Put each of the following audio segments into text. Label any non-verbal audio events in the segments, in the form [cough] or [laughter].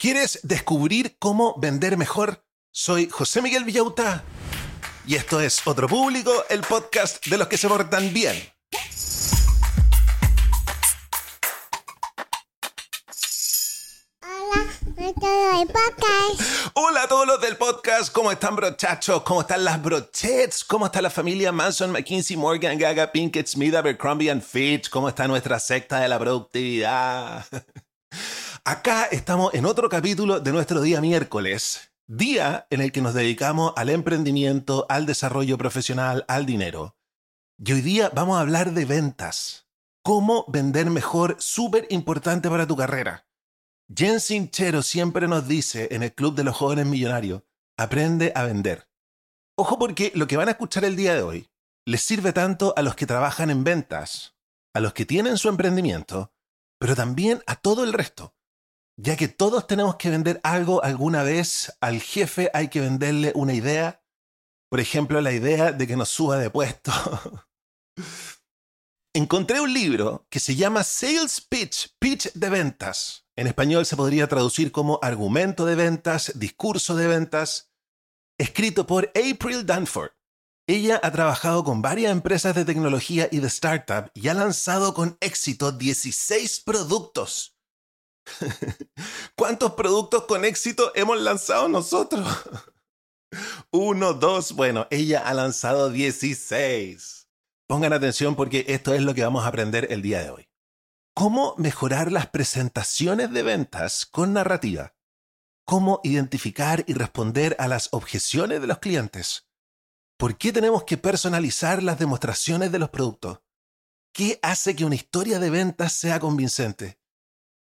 ¿Quieres descubrir cómo vender mejor? Soy José Miguel Villauta y esto es Otro Público, el podcast de los que se portan bien. Hola a todos los del podcast, ¿cómo están brochachos? ¿Cómo están las brochets? ¿Cómo está la familia Manson, McKinsey, Morgan, Gaga, Pinkett, Smith, Abercrombie and Fitch? ¿Cómo está nuestra secta de la productividad? [laughs] Acá estamos en otro capítulo de nuestro día miércoles, día en el que nos dedicamos al emprendimiento, al desarrollo profesional, al dinero. Y hoy día vamos a hablar de ventas. Cómo vender mejor, súper importante para tu carrera. Jen Sinchero siempre nos dice en el Club de los Jóvenes Millonarios, aprende a vender. Ojo porque lo que van a escuchar el día de hoy les sirve tanto a los que trabajan en ventas, a los que tienen su emprendimiento, pero también a todo el resto ya que todos tenemos que vender algo alguna vez, al jefe hay que venderle una idea, por ejemplo, la idea de que nos suba de puesto. [laughs] Encontré un libro que se llama Sales Pitch, Pitch de ventas. En español se podría traducir como argumento de ventas, discurso de ventas, escrito por April Danford. Ella ha trabajado con varias empresas de tecnología y de startup y ha lanzado con éxito 16 productos [laughs] ¿Cuántos productos con éxito hemos lanzado nosotros? [laughs] Uno, dos, bueno, ella ha lanzado 16. Pongan atención porque esto es lo que vamos a aprender el día de hoy. ¿Cómo mejorar las presentaciones de ventas con narrativa? ¿Cómo identificar y responder a las objeciones de los clientes? ¿Por qué tenemos que personalizar las demostraciones de los productos? ¿Qué hace que una historia de ventas sea convincente?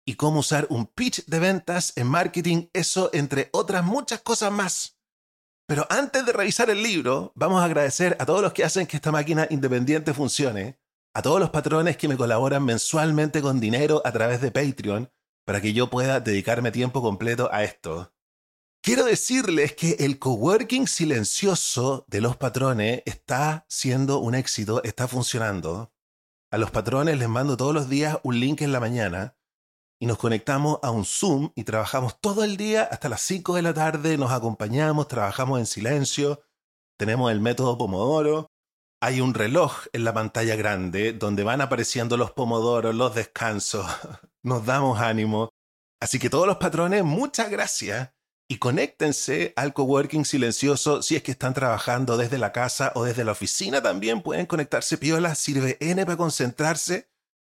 Y cómo usar un pitch de ventas en marketing, eso entre otras muchas cosas más. Pero antes de revisar el libro, vamos a agradecer a todos los que hacen que esta máquina independiente funcione, a todos los patrones que me colaboran mensualmente con dinero a través de Patreon para que yo pueda dedicarme tiempo completo a esto. Quiero decirles que el coworking silencioso de los patrones está siendo un éxito, está funcionando. A los patrones les mando todos los días un link en la mañana y nos conectamos a un Zoom y trabajamos todo el día hasta las 5 de la tarde, nos acompañamos, trabajamos en silencio, tenemos el método Pomodoro, hay un reloj en la pantalla grande donde van apareciendo los pomodoros, los descansos, [laughs] nos damos ánimo. Así que todos los patrones, muchas gracias y conéctense al coworking silencioso si es que están trabajando desde la casa o desde la oficina también pueden conectarse piola, sirve N para concentrarse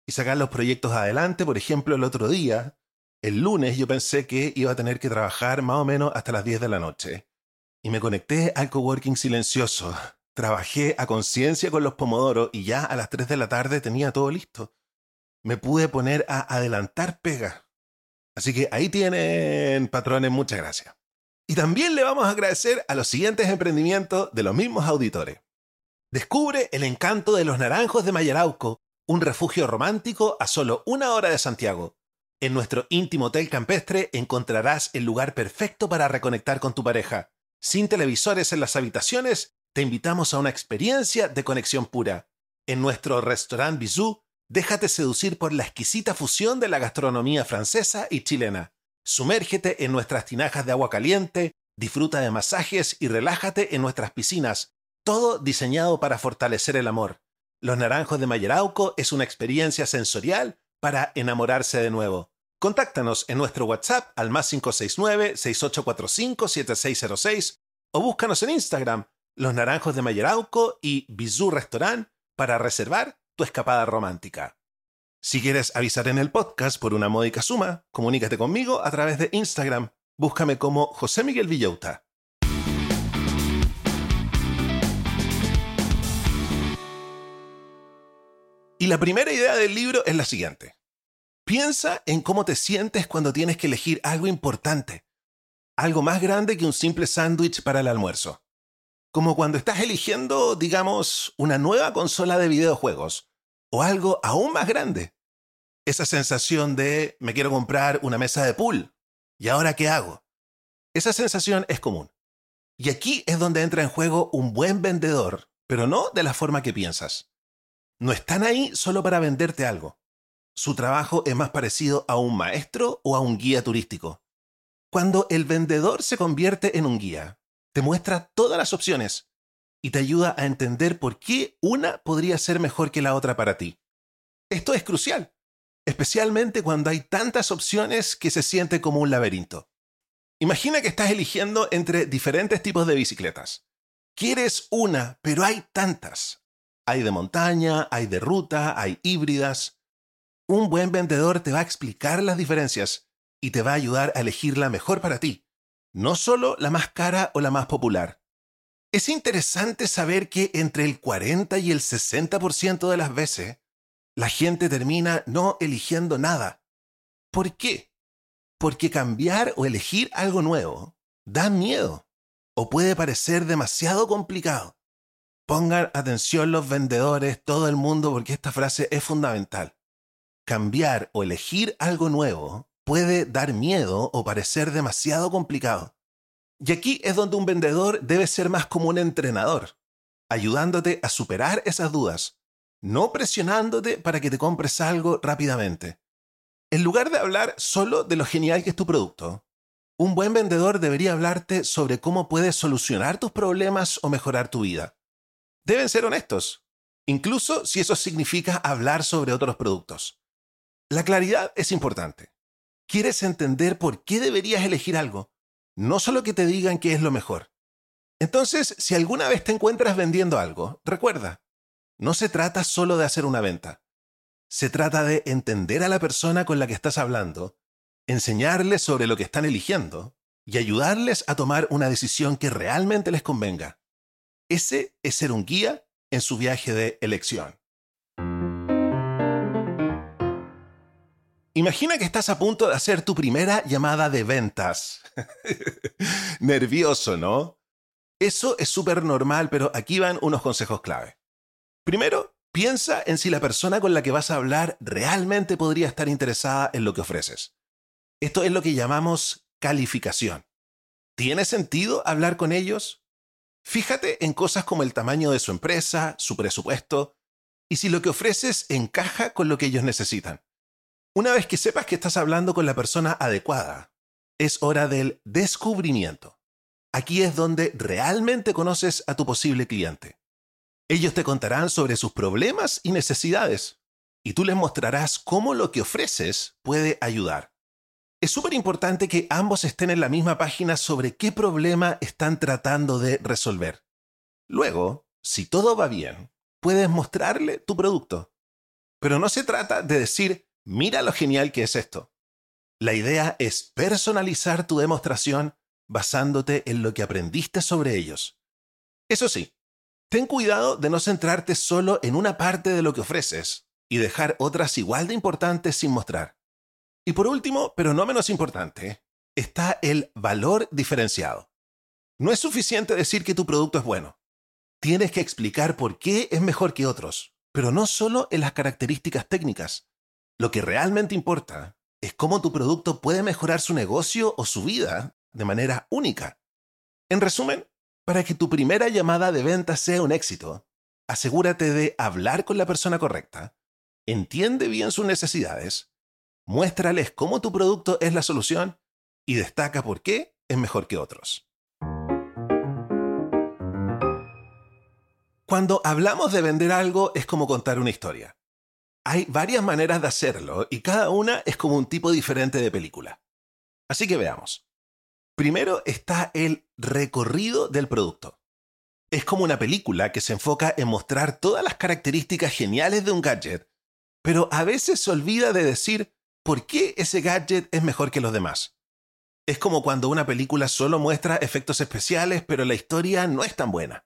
y sacar los proyectos adelante. Por ejemplo, el otro día, el lunes, yo pensé que iba a tener que trabajar más o menos hasta las 10 de la noche. Y me conecté al coworking silencioso. Trabajé a conciencia con los pomodoros y ya a las 3 de la tarde tenía todo listo. Me pude poner a adelantar pega. Así que ahí tienen, patrones, muchas gracias. Y también le vamos a agradecer a los siguientes emprendimientos de los mismos auditores. Descubre el encanto de los naranjos de Mayarauco un refugio romántico a solo una hora de Santiago. En nuestro íntimo hotel campestre encontrarás el lugar perfecto para reconectar con tu pareja. Sin televisores en las habitaciones, te invitamos a una experiencia de conexión pura. En nuestro restaurant Bisou, déjate seducir por la exquisita fusión de la gastronomía francesa y chilena. Sumérgete en nuestras tinajas de agua caliente, disfruta de masajes y relájate en nuestras piscinas, todo diseñado para fortalecer el amor. Los Naranjos de Mayerauco es una experiencia sensorial para enamorarse de nuevo. Contáctanos en nuestro WhatsApp al más 569-6845-7606 o búscanos en Instagram, Los Naranjos de Mayerauco y Bizú Restaurant para reservar tu escapada romántica. Si quieres avisar en el podcast por una módica suma, comunícate conmigo a través de Instagram. Búscame como José Miguel Villauta. Y la primera idea del libro es la siguiente. Piensa en cómo te sientes cuando tienes que elegir algo importante, algo más grande que un simple sándwich para el almuerzo. Como cuando estás eligiendo, digamos, una nueva consola de videojuegos o algo aún más grande. Esa sensación de me quiero comprar una mesa de pool. ¿Y ahora qué hago? Esa sensación es común. Y aquí es donde entra en juego un buen vendedor, pero no de la forma que piensas no están ahí solo para venderte algo. Su trabajo es más parecido a un maestro o a un guía turístico. Cuando el vendedor se convierte en un guía, te muestra todas las opciones y te ayuda a entender por qué una podría ser mejor que la otra para ti. Esto es crucial, especialmente cuando hay tantas opciones que se siente como un laberinto. Imagina que estás eligiendo entre diferentes tipos de bicicletas. Quieres una, pero hay tantas. Hay de montaña, hay de ruta, hay híbridas. Un buen vendedor te va a explicar las diferencias y te va a ayudar a elegir la mejor para ti, no solo la más cara o la más popular. Es interesante saber que entre el 40 y el 60% de las veces, la gente termina no eligiendo nada. ¿Por qué? Porque cambiar o elegir algo nuevo da miedo o puede parecer demasiado complicado. Pongan atención los vendedores, todo el mundo, porque esta frase es fundamental. Cambiar o elegir algo nuevo puede dar miedo o parecer demasiado complicado. Y aquí es donde un vendedor debe ser más como un entrenador, ayudándote a superar esas dudas, no presionándote para que te compres algo rápidamente. En lugar de hablar solo de lo genial que es tu producto, un buen vendedor debería hablarte sobre cómo puedes solucionar tus problemas o mejorar tu vida. Deben ser honestos, incluso si eso significa hablar sobre otros productos. La claridad es importante. Quieres entender por qué deberías elegir algo, no solo que te digan qué es lo mejor. Entonces, si alguna vez te encuentras vendiendo algo, recuerda, no se trata solo de hacer una venta. Se trata de entender a la persona con la que estás hablando, enseñarles sobre lo que están eligiendo y ayudarles a tomar una decisión que realmente les convenga. Ese es ser un guía en su viaje de elección. Imagina que estás a punto de hacer tu primera llamada de ventas. [laughs] Nervioso, ¿no? Eso es súper normal, pero aquí van unos consejos clave. Primero, piensa en si la persona con la que vas a hablar realmente podría estar interesada en lo que ofreces. Esto es lo que llamamos calificación. ¿Tiene sentido hablar con ellos? Fíjate en cosas como el tamaño de su empresa, su presupuesto, y si lo que ofreces encaja con lo que ellos necesitan. Una vez que sepas que estás hablando con la persona adecuada, es hora del descubrimiento. Aquí es donde realmente conoces a tu posible cliente. Ellos te contarán sobre sus problemas y necesidades, y tú les mostrarás cómo lo que ofreces puede ayudar. Es súper importante que ambos estén en la misma página sobre qué problema están tratando de resolver. Luego, si todo va bien, puedes mostrarle tu producto. Pero no se trata de decir, mira lo genial que es esto. La idea es personalizar tu demostración basándote en lo que aprendiste sobre ellos. Eso sí, ten cuidado de no centrarte solo en una parte de lo que ofreces y dejar otras igual de importantes sin mostrar. Y por último, pero no menos importante, está el valor diferenciado. No es suficiente decir que tu producto es bueno. Tienes que explicar por qué es mejor que otros, pero no solo en las características técnicas. Lo que realmente importa es cómo tu producto puede mejorar su negocio o su vida de manera única. En resumen, para que tu primera llamada de venta sea un éxito, asegúrate de hablar con la persona correcta, entiende bien sus necesidades muéstrales cómo tu producto es la solución y destaca por qué es mejor que otros. Cuando hablamos de vender algo es como contar una historia. Hay varias maneras de hacerlo y cada una es como un tipo diferente de película. Así que veamos. Primero está el recorrido del producto. Es como una película que se enfoca en mostrar todas las características geniales de un gadget, pero a veces se olvida de decir ¿por qué ese gadget es mejor que los demás? Es como cuando una película solo muestra efectos especiales, pero la historia no es tan buena.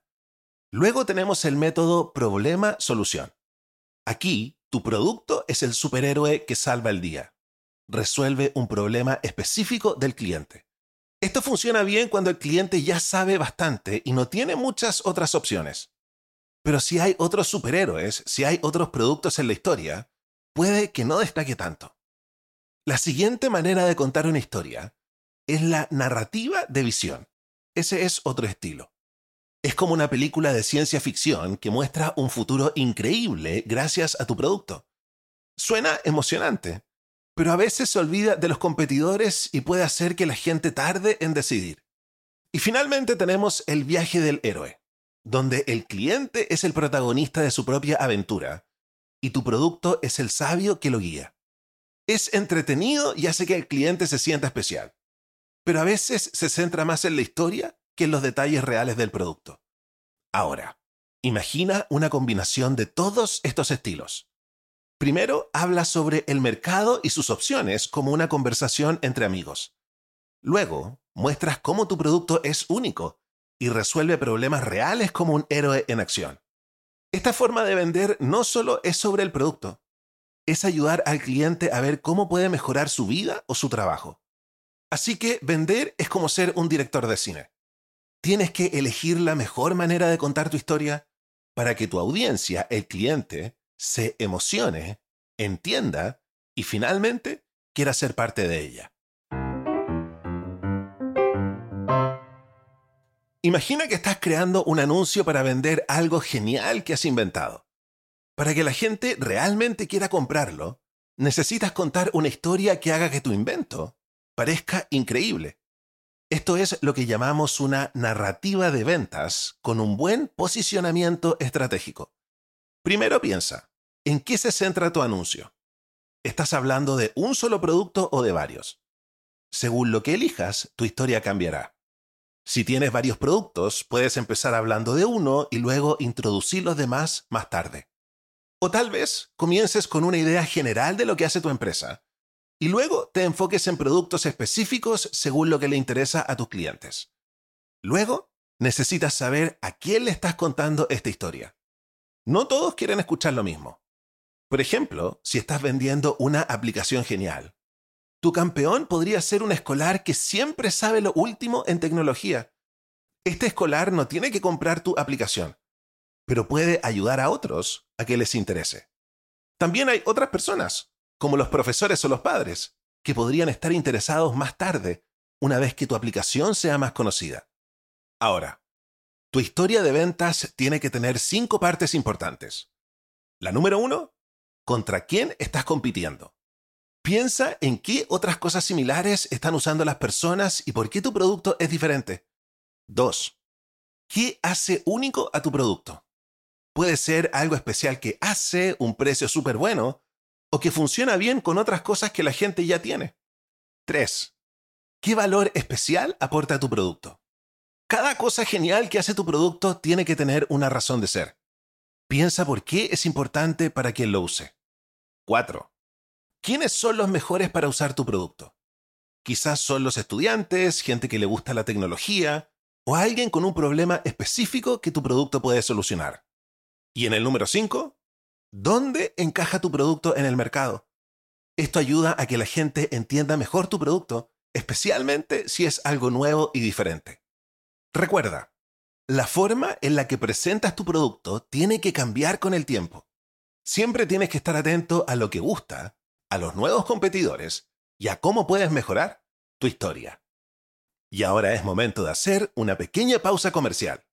Luego tenemos el método problema-solución. Aquí, tu producto es el superhéroe que salva el día. Resuelve un problema específico del cliente. Esto funciona bien cuando el cliente ya sabe bastante y no tiene muchas otras opciones. Pero si hay otros superhéroes, si hay otros productos en la historia, puede que no destaque tanto. La siguiente manera de contar una historia es la narrativa de visión. Ese es otro estilo. Es como una película de ciencia ficción que muestra un futuro increíble gracias a tu producto. Suena emocionante, pero a veces se olvida de los competidores y puede hacer que la gente tarde en decidir. Y finalmente tenemos el viaje del héroe, donde el cliente es el protagonista de su propia aventura y tu producto es el sabio que lo guía. Es entretenido y hace que el cliente se sienta especial, pero a veces se centra más en la historia que en los detalles reales del producto. Ahora, imagina una combinación de todos estos estilos. Primero, habla sobre el mercado y sus opciones como una conversación entre amigos. Luego, muestras cómo tu producto es único y resuelve problemas reales como un héroe en acción. Esta forma de vender no solo es sobre el producto, es ayudar al cliente a ver cómo puede mejorar su vida o su trabajo. Así que vender es como ser un director de cine. Tienes que elegir la mejor manera de contar tu historia para que tu audiencia, el cliente, se emocione, entienda y finalmente quiera ser parte de ella. Imagina que estás creando un anuncio para vender algo genial que has inventado. Para que la gente realmente quiera comprarlo, necesitas contar una historia que haga que tu invento parezca increíble. Esto es lo que llamamos una narrativa de ventas con un buen posicionamiento estratégico. Primero piensa, ¿en qué se centra tu anuncio? ¿Estás hablando de un solo producto o de varios? Según lo que elijas, tu historia cambiará. Si tienes varios productos, puedes empezar hablando de uno y luego introducir los demás más tarde. O tal vez comiences con una idea general de lo que hace tu empresa y luego te enfoques en productos específicos según lo que le interesa a tus clientes. Luego, necesitas saber a quién le estás contando esta historia. No todos quieren escuchar lo mismo. Por ejemplo, si estás vendiendo una aplicación genial, tu campeón podría ser un escolar que siempre sabe lo último en tecnología. Este escolar no tiene que comprar tu aplicación, pero puede ayudar a otros a que les interese. También hay otras personas, como los profesores o los padres, que podrían estar interesados más tarde, una vez que tu aplicación sea más conocida. Ahora, tu historia de ventas tiene que tener cinco partes importantes. La número uno, ¿contra quién estás compitiendo? Piensa en qué otras cosas similares están usando las personas y por qué tu producto es diferente. 2. ¿Qué hace único a tu producto? Puede ser algo especial que hace, un precio súper bueno, o que funciona bien con otras cosas que la gente ya tiene. 3. ¿Qué valor especial aporta tu producto? Cada cosa genial que hace tu producto tiene que tener una razón de ser. Piensa por qué es importante para quien lo use. 4. ¿Quiénes son los mejores para usar tu producto? Quizás son los estudiantes, gente que le gusta la tecnología o alguien con un problema específico que tu producto puede solucionar. Y en el número 5, ¿dónde encaja tu producto en el mercado? Esto ayuda a que la gente entienda mejor tu producto, especialmente si es algo nuevo y diferente. Recuerda, la forma en la que presentas tu producto tiene que cambiar con el tiempo. Siempre tienes que estar atento a lo que gusta a los nuevos competidores y a cómo puedes mejorar tu historia. Y ahora es momento de hacer una pequeña pausa comercial.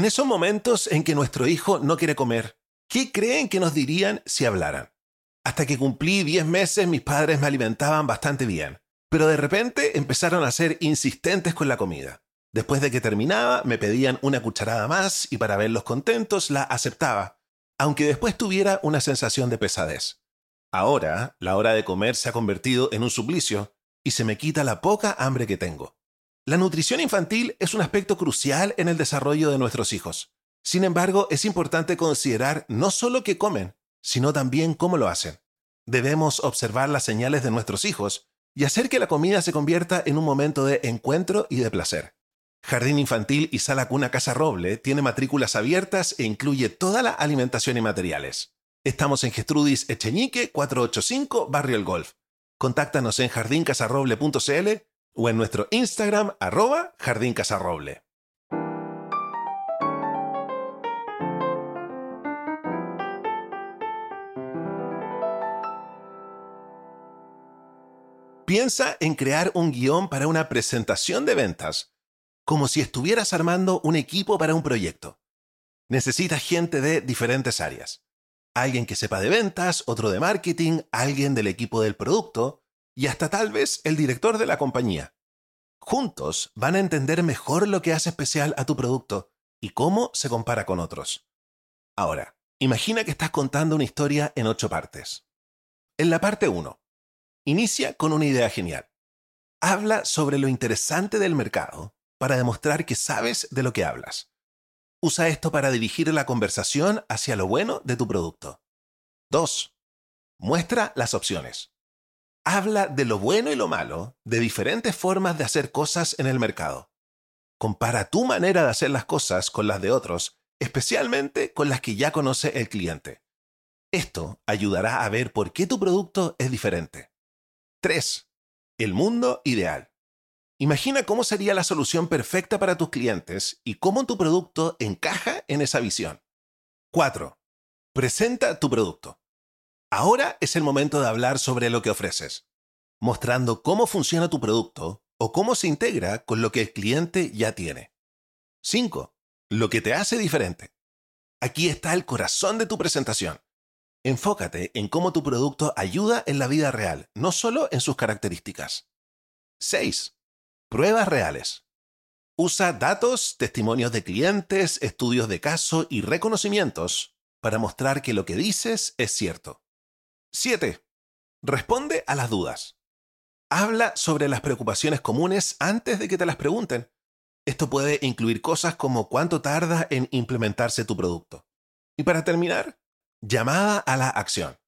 En esos momentos en que nuestro hijo no quiere comer, ¿qué creen que nos dirían si hablaran? Hasta que cumplí 10 meses mis padres me alimentaban bastante bien pero de repente empezaron a ser insistentes con la comida. Después de que terminaba, me pedían una cucharada más y para verlos contentos la aceptaba, aunque después tuviera una sensación de pesadez. Ahora, la hora de comer se ha convertido en un suplicio y se me quita la poca hambre que tengo. La nutrición infantil es un aspecto crucial en el desarrollo de nuestros hijos. Sin embargo, es importante considerar no solo qué comen, sino también cómo lo hacen. Debemos observar las señales de nuestros hijos y hacer que la comida se convierta en un momento de encuentro y de placer. Jardín Infantil y Sala Cuna Casa Roble tiene matrículas abiertas e incluye toda la alimentación y materiales. Estamos en Gestrudis Echeñique 485 Barrio El Golf. Contáctanos en jardincasarroble.cl o en nuestro Instagram arroba. Piensa en crear un guion para una presentación de ventas. como si estuvieras armando un equipo para un proyecto. Necesitas gente de diferentes áreas. Alguien que sepa de ventas, otro de marketing, alguien del equipo del producto y hasta tal vez el director de la compañía. Juntos van a entender mejor lo que hace especial a tu producto y cómo se compara con otros. Ahora, imagina que estás contando una historia en ocho partes. En la parte 1, inicia con una idea genial. Habla sobre lo interesante del mercado para demostrar que sabes de lo que hablas. Usa esto para dirigir la conversación hacia lo bueno de tu producto. 2. Muestra las opciones. Habla de lo bueno y lo malo, de diferentes formas de hacer cosas en el mercado. Compara tu manera de hacer las cosas con las de otros, especialmente con las que ya conoce el cliente. Esto ayudará a ver por qué tu producto es diferente. 3. El mundo ideal. Imagina cómo sería la solución perfecta para tus clientes y cómo tu producto encaja en esa visión. 4. Presenta tu producto. Ahora es el momento de hablar sobre lo que ofreces, mostrando cómo funciona tu producto o cómo se integra con lo que el cliente ya tiene. 5. Lo que te hace diferente. Aquí está el corazón de tu presentación. Enfócate en cómo tu producto ayuda en la vida real, no solo en sus características. 6. Pruebas reales. Usa datos, testimonios de clientes, estudios de caso y reconocimientos para mostrar que lo que dices es cierto. 7. Responde a las dudas. Habla sobre las preocupaciones comunes antes de que te las pregunten. Esto puede incluir cosas como cuánto tarda en implementarse tu producto. Y para terminar, llamada a la acción.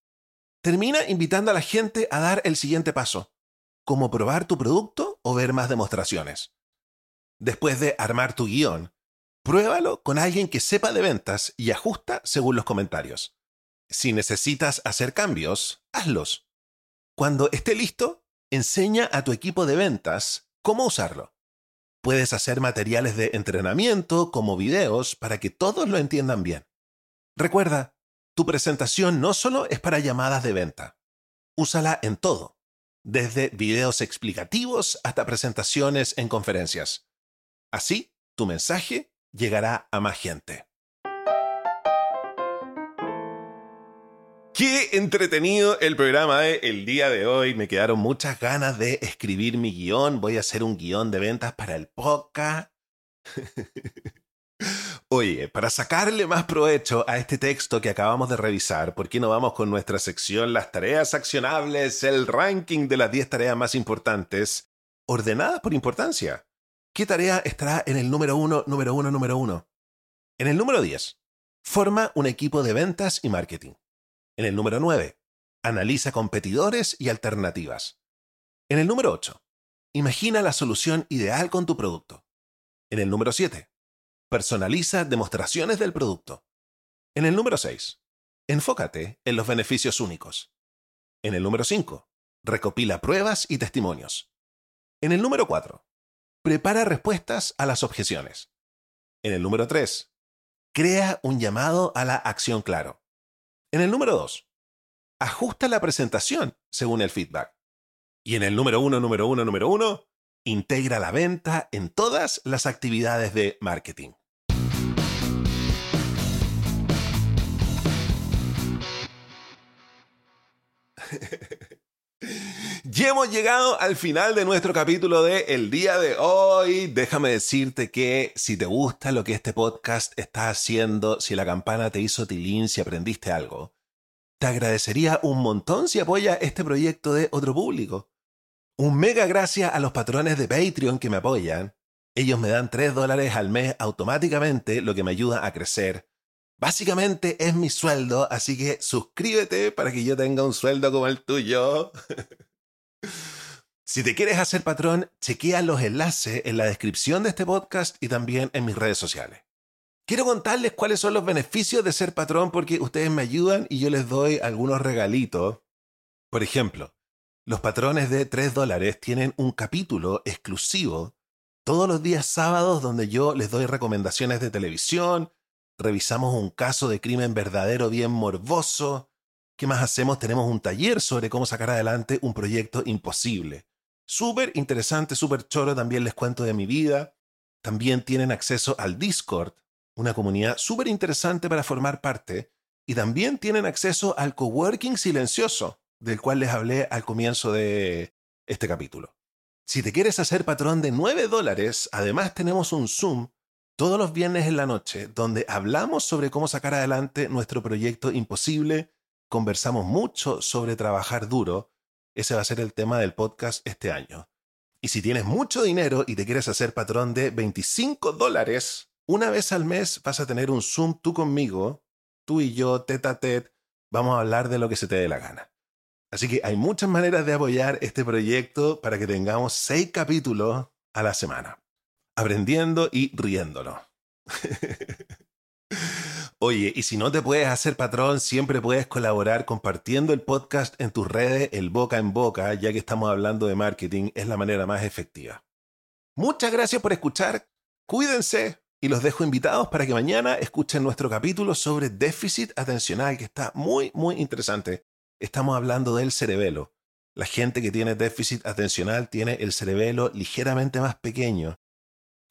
Termina invitando a la gente a dar el siguiente paso como probar tu producto o ver más demostraciones. Después de armar tu guion, pruébalo con alguien que sepa de ventas y ajusta según los comentarios. Si necesitas hacer cambios, hazlos. Cuando esté listo, enseña a tu equipo de ventas cómo usarlo. Puedes hacer materiales de entrenamiento como videos para que todos lo entiendan bien. Recuerda, tu presentación no solo es para llamadas de venta. Úsala en todo desde videos explicativos hasta presentaciones en conferencias. Así, tu mensaje llegará a más gente. Qué entretenido el programa de el día de hoy. Me quedaron muchas ganas de escribir mi guion. Voy a hacer un guion de ventas para el podcast. [laughs] Oye, para sacarle más provecho a este texto que acabamos de revisar, ¿por qué no vamos con nuestra sección Las tareas accionables, el ranking de las 10 tareas más importantes, ordenadas por importancia? ¿Qué tarea estará en el número 1, número 1, número 1? En el número 10, forma un equipo de ventas y marketing. En el número 9, analiza competidores y alternativas. En el número 8, imagina la solución ideal con tu producto. En el número 7, Personaliza demostraciones del producto. En el número 6, enfócate en los beneficios únicos. En el número 5, recopila pruebas y testimonios. En el número 4, prepara respuestas a las objeciones. En el número 3, crea un llamado a la acción claro. En el número 2, ajusta la presentación según el feedback. Y en el número 1, número 1, número 1, integra la venta en todas las actividades de marketing. [laughs] Ya hemos llegado al final de nuestro capítulo de El día de hoy. Déjame decirte que si te gusta lo que este podcast está haciendo, si la campana te hizo tilín, si aprendiste algo, te agradecería un montón si apoya este proyecto de otro público. Un mega gracias a los patrones de Patreon que me apoyan. Ellos me dan 3 dólares al mes automáticamente, lo que me ayuda a crecer Básicamente es mi sueldo, así que suscríbete para que yo tenga un sueldo como el tuyo. [laughs] si te quieres hacer patrón, chequea los enlaces en la descripción de este podcast y también en mis redes sociales. Quiero contarles cuáles son los beneficios de ser patrón porque ustedes me ayudan y yo les doy algunos regalitos. Por ejemplo, los patrones de 3 dólares tienen un capítulo exclusivo todos los días sábados donde yo les doy recomendaciones de televisión, revisamos un caso de crimen verdadero bien morboso. ¿Qué más hacemos? Tenemos un taller sobre cómo sacar adelante un proyecto imposible. Súper interesante, súper choro, también les cuento de mi vida. También tienen acceso al Discord, una comunidad súper interesante para formar parte, y también tienen acceso al coworking silencioso, del cual les hablé al comienzo de este capítulo. Si te quieres hacer patrón de 9 dólares, además tenemos un Zoom todos los viernes en la noche, donde hablamos sobre cómo sacar adelante nuestro proyecto imposible, conversamos mucho sobre trabajar duro, ese va a ser el tema del podcast este año. Y si tienes mucho dinero y te quieres hacer patrón de 25 dólares, una vez al mes vas a tener un Zoom tú conmigo, tú y yo, tete a tete, vamos a hablar de lo que se te dé la gana. Así que hay muchas maneras de apoyar este proyecto para que tengamos seis capítulos a la semana, aprendiendo y riéndolo. [laughs] Oye, y si no te puedes hacer patrón, siempre puedes colaborar compartiendo el podcast en tus redes, el boca en boca, ya que estamos hablando de marketing, es la manera más efectiva. Muchas gracias por escuchar, cuídense y los dejo invitados para que mañana escuchen nuestro capítulo sobre déficit atencional, que está muy, muy interesante. Estamos hablando del cerebelo. La gente que tiene déficit atencional tiene el cerebelo ligeramente más pequeño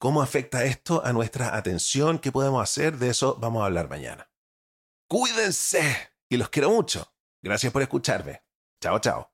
¿Cómo afecta esto a nuestra atención? ¿Qué podemos hacer? De eso vamos a hablar mañana. Cuídense y los quiero mucho. Gracias por escucharme. Chao, chao.